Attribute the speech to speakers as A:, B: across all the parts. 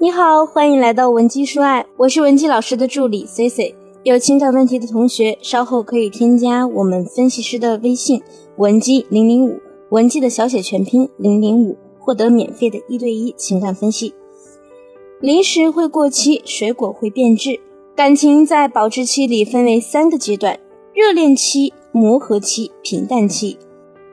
A: 你好，欢迎来到文姬说爱，我是文姬老师的助理 C C。有情感问题的同学，稍后可以添加我们分析师的微信文姬零零五，文姬的小写全拼零零五，获得免费的一对一情感分析。零食会过期，水果会变质，感情在保质期里分为三个阶段：热恋期、磨合期、平淡期。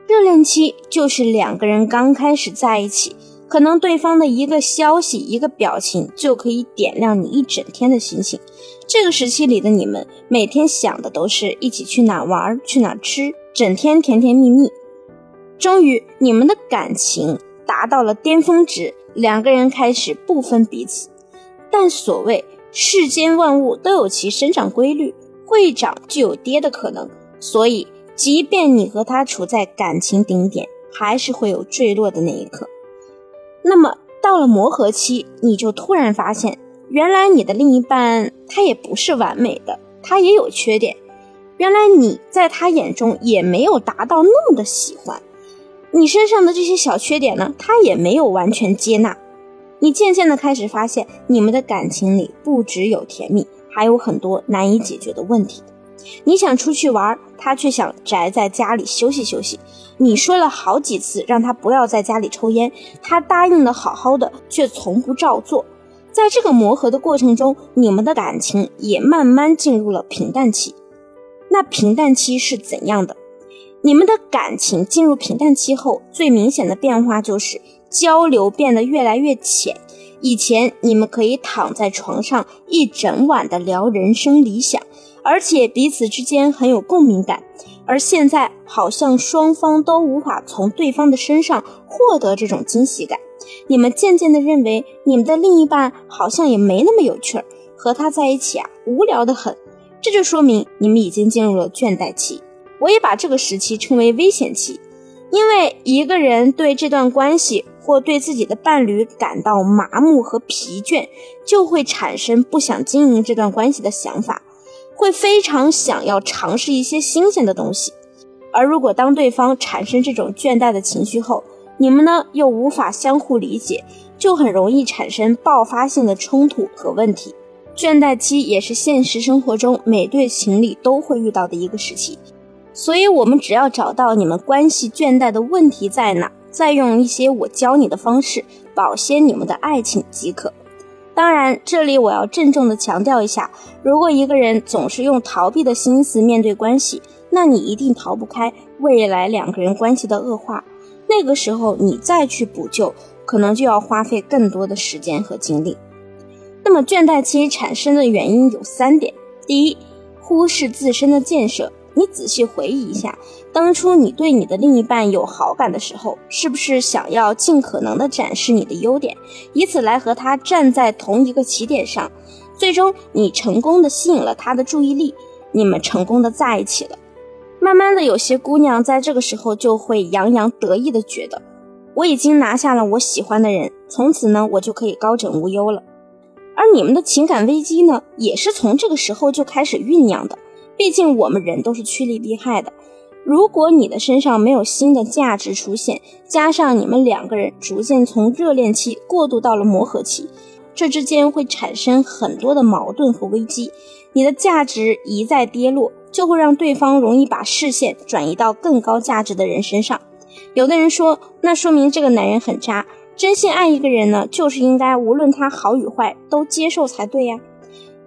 A: 热恋期就是两个人刚开始在一起。可能对方的一个消息、一个表情就可以点亮你一整天的心情。这个时期里的你们，每天想的都是一起去哪玩、去哪吃，整天甜甜蜜蜜。终于，你们的感情达到了巅峰值，两个人开始不分彼此。但所谓世间万物都有其生长规律，会涨就有跌的可能。所以，即便你和他处在感情顶点，还是会有坠落的那一刻。那么到了磨合期，你就突然发现，原来你的另一半他也不是完美的，他也有缺点。原来你在他眼中也没有达到那么的喜欢你身上的这些小缺点呢，他也没有完全接纳。你渐渐的开始发现，你们的感情里不只有甜蜜，还有很多难以解决的问题。你想出去玩，他却想宅在家里休息休息。你说了好几次让他不要在家里抽烟，他答应的好好的，却从不照做。在这个磨合的过程中，你们的感情也慢慢进入了平淡期。那平淡期是怎样的？你们的感情进入平淡期后，最明显的变化就是交流变得越来越浅。以前你们可以躺在床上一整晚的聊人生理想。而且彼此之间很有共鸣感，而现在好像双方都无法从对方的身上获得这种惊喜感。你们渐渐的认为，你们的另一半好像也没那么有趣儿，和他在一起啊，无聊的很。这就说明你们已经进入了倦怠期。我也把这个时期称为危险期，因为一个人对这段关系或对自己的伴侣感到麻木和疲倦，就会产生不想经营这段关系的想法。会非常想要尝试一些新鲜的东西，而如果当对方产生这种倦怠的情绪后，你们呢又无法相互理解，就很容易产生爆发性的冲突和问题。倦怠期也是现实生活中每对情侣都会遇到的一个时期，所以我们只要找到你们关系倦怠的问题在哪，再用一些我教你的方式保鲜你们的爱情即可。当然，这里我要郑重的强调一下，如果一个人总是用逃避的心思面对关系，那你一定逃不开未来两个人关系的恶化。那个时候你再去补救，可能就要花费更多的时间和精力。那么倦怠期产生的原因有三点：第一，忽视自身的建设。你仔细回忆一下，当初你对你的另一半有好感的时候，是不是想要尽可能的展示你的优点，以此来和他站在同一个起点上？最终，你成功的吸引了他的注意力，你们成功的在一起了。慢慢的，有些姑娘在这个时候就会洋洋得意的觉得，我已经拿下了我喜欢的人，从此呢，我就可以高枕无忧了。而你们的情感危机呢，也是从这个时候就开始酝酿的。毕竟我们人都是趋利避害的，如果你的身上没有新的价值出现，加上你们两个人逐渐从热恋期过渡到了磨合期，这之间会产生很多的矛盾和危机。你的价值一再跌落，就会让对方容易把视线转移到更高价值的人身上。有的人说，那说明这个男人很渣。真心爱一个人呢，就是应该无论他好与坏都接受才对呀。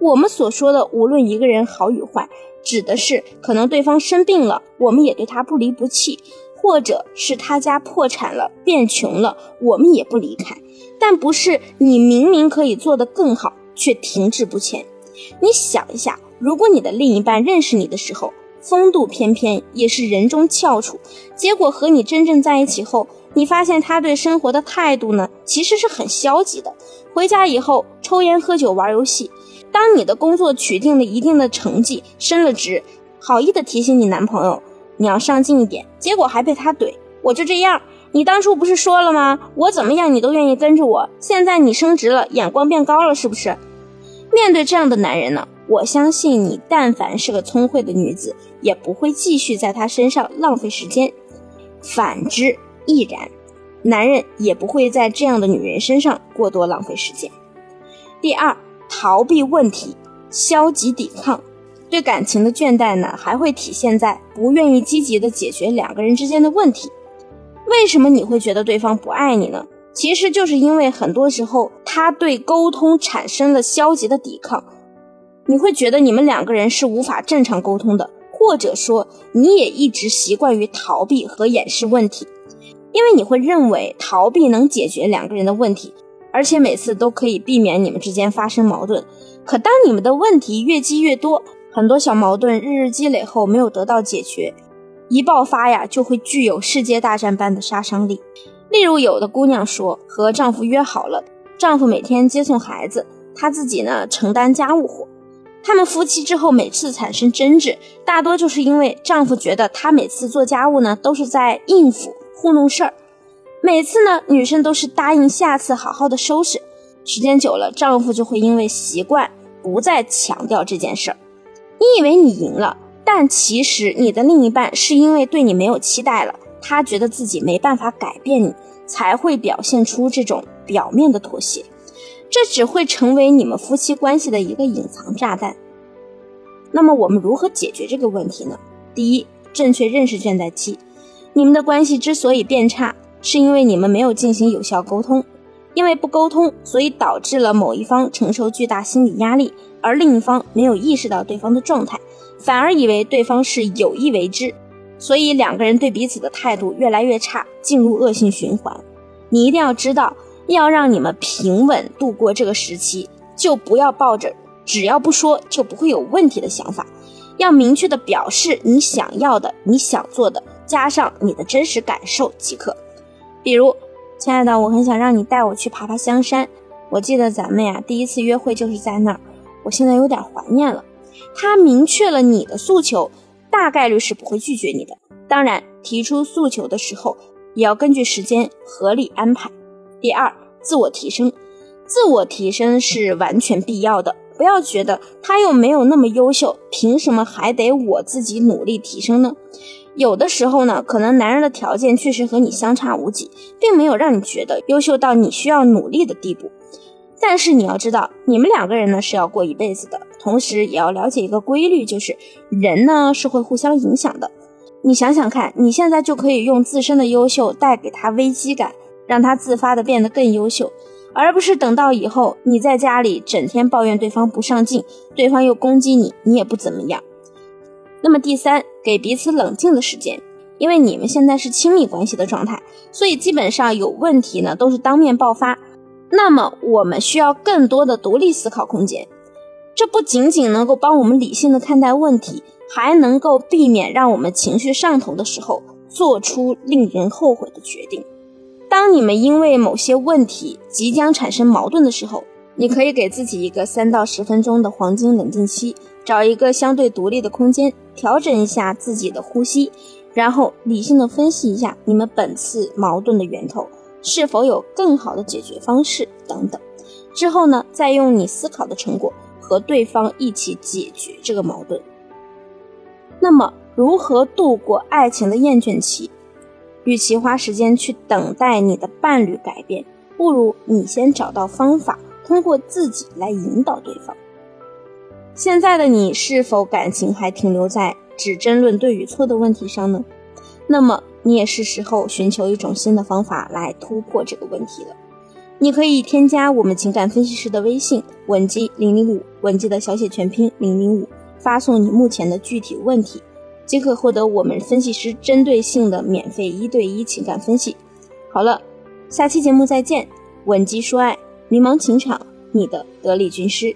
A: 我们所说的无论一个人好与坏。指的是可能对方生病了，我们也对他不离不弃，或者是他家破产了变穷了，我们也不离开。但不是你明明可以做得更好，却停滞不前。你想一下，如果你的另一半认识你的时候风度翩翩，也是人中翘楚，结果和你真正在一起后，你发现他对生活的态度呢，其实是很消极的。回家以后抽烟喝酒玩游戏。当你的工作取定了一定的成绩，升了职，好意的提醒你男朋友你要上进一点，结果还被他怼，我就这样。你当初不是说了吗？我怎么样你都愿意跟着我。现在你升职了，眼光变高了，是不是？面对这样的男人呢，我相信你，但凡是个聪慧的女子，也不会继续在他身上浪费时间。反之亦然，男人也不会在这样的女人身上过多浪费时间。第二，逃避问题，消极抵抗。对感情的倦怠呢，还会体现在不愿意积极的解决两个人之间的问题。为什么你会觉得对方不爱你呢？其实就是因为很多时候他对沟通产生了消极的抵抗，你会觉得你们两个人是无法正常沟通的，或者说你也一直习惯于逃避和掩饰问题，因为你会认为逃避能解决两个人的问题，而且每次都可以避免你们之间发生矛盾。可当你们的问题越积越多，很多小矛盾日日积累后没有得到解决，一爆发呀就会具有世界大战般的杀伤力。例如，有的姑娘说和丈夫约好了，丈夫每天接送孩子，她自己呢承担家务活。他们夫妻之后每次产生争执，大多就是因为丈夫觉得她每次做家务呢都是在应付糊弄事儿，每次呢女生都是答应下次好好的收拾，时间久了，丈夫就会因为习惯不再强调这件事儿。你以为你赢了，但其实你的另一半是因为对你没有期待了，他觉得自己没办法改变你，才会表现出这种表面的妥协。这只会成为你们夫妻关系的一个隐藏炸弹。那么我们如何解决这个问题呢？第一，正确认识倦怠期。你们的关系之所以变差，是因为你们没有进行有效沟通。因为不沟通，所以导致了某一方承受巨大心理压力，而另一方没有意识到对方的状态，反而以为对方是有意为之，所以两个人对彼此的态度越来越差，进入恶性循环。你一定要知道，要让你们平稳度过这个时期，就不要抱着只要不说就不会有问题的想法，要明确的表示你想要的、你想做的，加上你的真实感受即可，比如。亲爱的，我很想让你带我去爬爬香山。我记得咱们呀第一次约会就是在那儿，我现在有点怀念了。他明确了你的诉求，大概率是不会拒绝你的。当然，提出诉求的时候也要根据时间合理安排。第二，自我提升，自我提升是完全必要的。不要觉得他又没有那么优秀，凭什么还得我自己努力提升呢？有的时候呢，可能男人的条件确实和你相差无几，并没有让你觉得优秀到你需要努力的地步。但是你要知道，你们两个人呢是要过一辈子的，同时也要了解一个规律，就是人呢是会互相影响的。你想想看，你现在就可以用自身的优秀带给他危机感，让他自发的变得更优秀，而不是等到以后你在家里整天抱怨对方不上进，对方又攻击你，你也不怎么样。那么第三，给彼此冷静的时间，因为你们现在是亲密关系的状态，所以基本上有问题呢都是当面爆发。那么我们需要更多的独立思考空间，这不仅仅能够帮我们理性的看待问题，还能够避免让我们情绪上头的时候做出令人后悔的决定。当你们因为某些问题即将产生矛盾的时候，你可以给自己一个三到十分钟的黄金冷静期，找一个相对独立的空间，调整一下自己的呼吸，然后理性的分析一下你们本次矛盾的源头，是否有更好的解决方式等等。之后呢，再用你思考的成果和对方一起解决这个矛盾。那么，如何度过爱情的厌倦期？与其花时间去等待你的伴侣改变，不如你先找到方法。通过自己来引导对方。现在的你是否感情还停留在只争论对与错的问题上呢？那么你也是时候寻求一种新的方法来突破这个问题了。你可以添加我们情感分析师的微信文姬零零五，文姬的小写全拼零零五，发送你目前的具体问题，即可获得我们分析师针对性的免费一对一情感分析。好了，下期节目再见，文姬说爱。迷茫情场，你的得力军师。